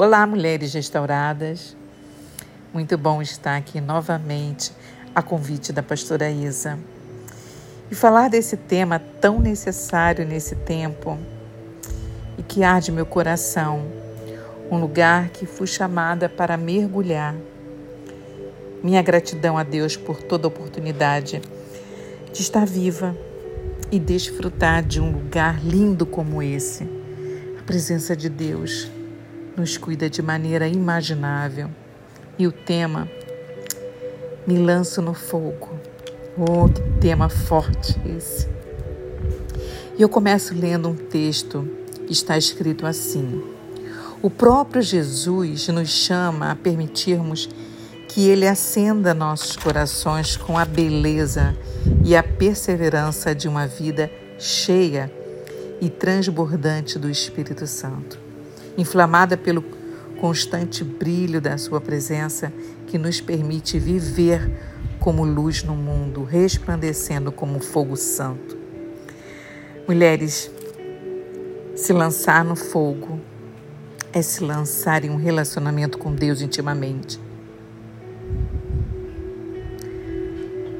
Olá, mulheres restauradas. Muito bom estar aqui novamente a convite da pastora Isa e falar desse tema tão necessário nesse tempo e que arde meu coração, um lugar que fui chamada para mergulhar. Minha gratidão a Deus por toda a oportunidade de estar viva e desfrutar de um lugar lindo como esse. A presença de Deus nos cuida de maneira imaginável. E o tema Me lanço no fogo. Oh, que tema forte esse. E eu começo lendo um texto está escrito assim: O próprio Jesus nos chama a permitirmos que Ele acenda nossos corações com a beleza e a perseverança de uma vida cheia e transbordante do Espírito Santo inflamada pelo constante brilho da Sua presença que nos permite viver como luz no mundo, resplandecendo como fogo santo. Mulheres, se lançar no fogo é se lançar em um relacionamento com Deus intimamente.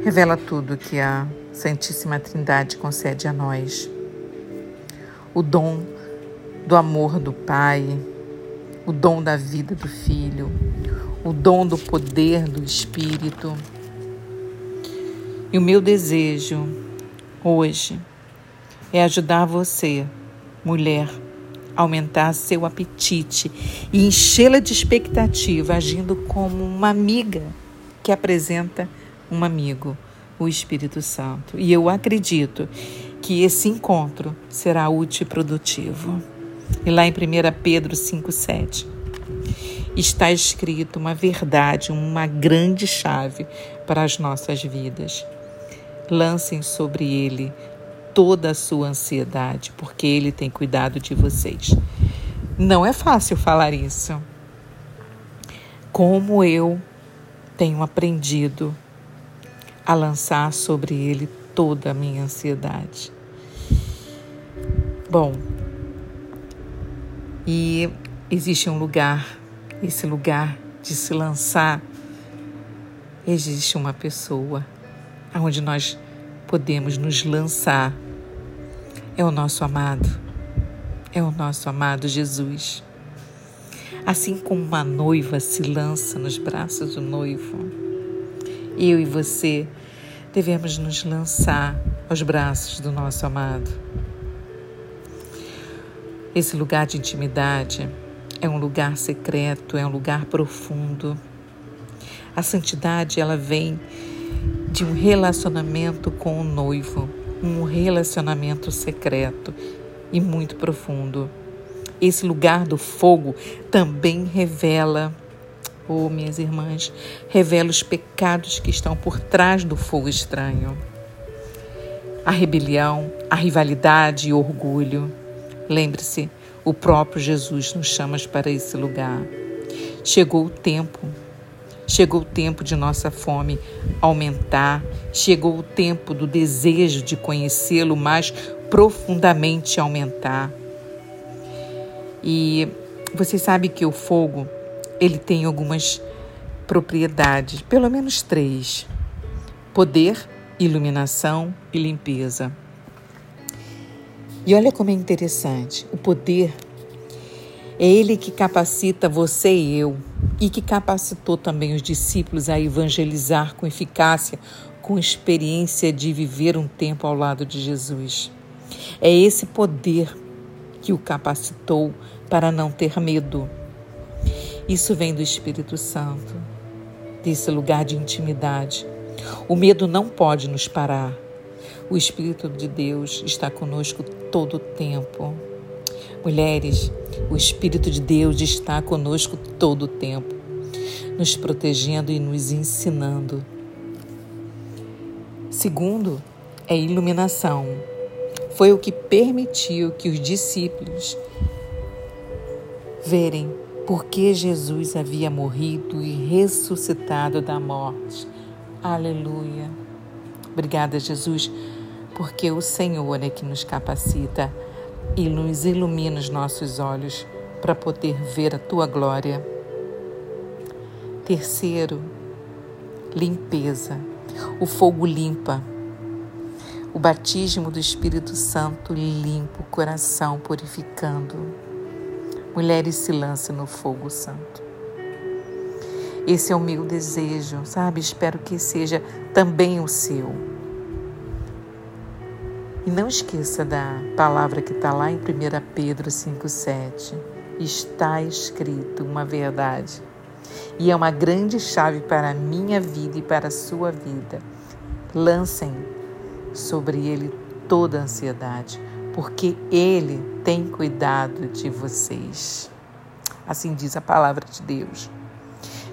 Revela tudo que a Santíssima Trindade concede a nós. O dom do amor do Pai, o dom da vida do Filho, o dom do poder do Espírito. E o meu desejo hoje é ajudar você, mulher, a aumentar seu apetite e enchê-la de expectativa, agindo como uma amiga que apresenta um amigo, o Espírito Santo. E eu acredito que esse encontro será útil e produtivo. E lá em 1 Pedro 5,7 está escrito uma verdade, uma grande chave para as nossas vidas. Lancem sobre ele toda a sua ansiedade, porque ele tem cuidado de vocês. Não é fácil falar isso. Como eu tenho aprendido a lançar sobre ele toda a minha ansiedade. Bom, e existe um lugar, esse lugar de se lançar, existe uma pessoa onde nós podemos nos lançar. É o nosso amado, é o nosso amado Jesus. Assim como uma noiva se lança nos braços do noivo, eu e você devemos nos lançar aos braços do nosso amado. Esse lugar de intimidade é um lugar secreto, é um lugar profundo. A santidade ela vem de um relacionamento com o noivo, um relacionamento secreto e muito profundo. Esse lugar do fogo também revela, oh minhas irmãs, revela os pecados que estão por trás do fogo estranho. A rebelião, a rivalidade e orgulho. Lembre-se, o próprio Jesus nos chama para esse lugar. Chegou o tempo, chegou o tempo de nossa fome aumentar, chegou o tempo do desejo de conhecê-lo mais profundamente aumentar. E você sabe que o fogo, ele tem algumas propriedades, pelo menos três: poder, iluminação e limpeza. E olha como é interessante: o poder é ele que capacita você e eu, e que capacitou também os discípulos a evangelizar com eficácia, com experiência de viver um tempo ao lado de Jesus. É esse poder que o capacitou para não ter medo. Isso vem do Espírito Santo, desse lugar de intimidade. O medo não pode nos parar. O Espírito de Deus está conosco todo o tempo. Mulheres, o Espírito de Deus está conosco todo o tempo, nos protegendo e nos ensinando. Segundo, é iluminação. Foi o que permitiu que os discípulos verem por que Jesus havia morrido e ressuscitado da morte. Aleluia. Obrigada, Jesus porque o Senhor é que nos capacita e nos ilumina os nossos olhos para poder ver a tua glória. Terceiro, limpeza. O fogo limpa. O batismo do Espírito Santo limpa o coração, purificando. Mulheres, se lancem no fogo santo. Esse é o meu desejo, sabe? Espero que seja também o seu. E não esqueça da palavra que está lá em 1 Pedro 5,7. Está escrito uma verdade. E é uma grande chave para a minha vida e para a sua vida. Lancem sobre ele toda a ansiedade, porque ele tem cuidado de vocês. Assim diz a palavra de Deus.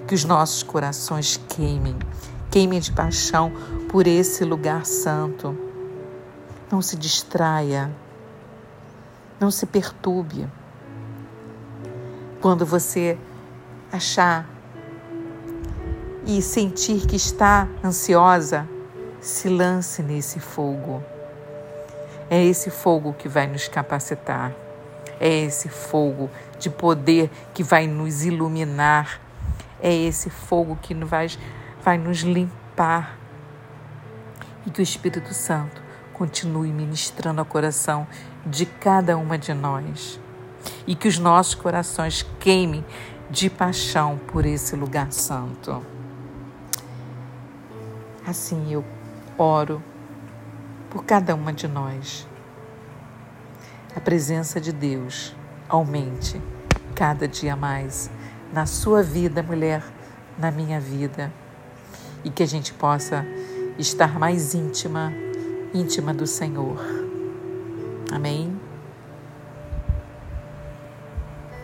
Que os nossos corações queimem, queimem de paixão por esse lugar santo não se distraia. Não se perturbe. Quando você achar e sentir que está ansiosa, se lance nesse fogo. É esse fogo que vai nos capacitar. É esse fogo de poder que vai nos iluminar. É esse fogo que vai, vai nos limpar. E que o Espírito Santo continue ministrando ao coração de cada uma de nós e que os nossos corações queimem de paixão por esse lugar santo. Assim eu oro por cada uma de nós. A presença de Deus aumente cada dia mais na sua vida, mulher, na minha vida, e que a gente possa estar mais íntima íntima do Senhor. Amém?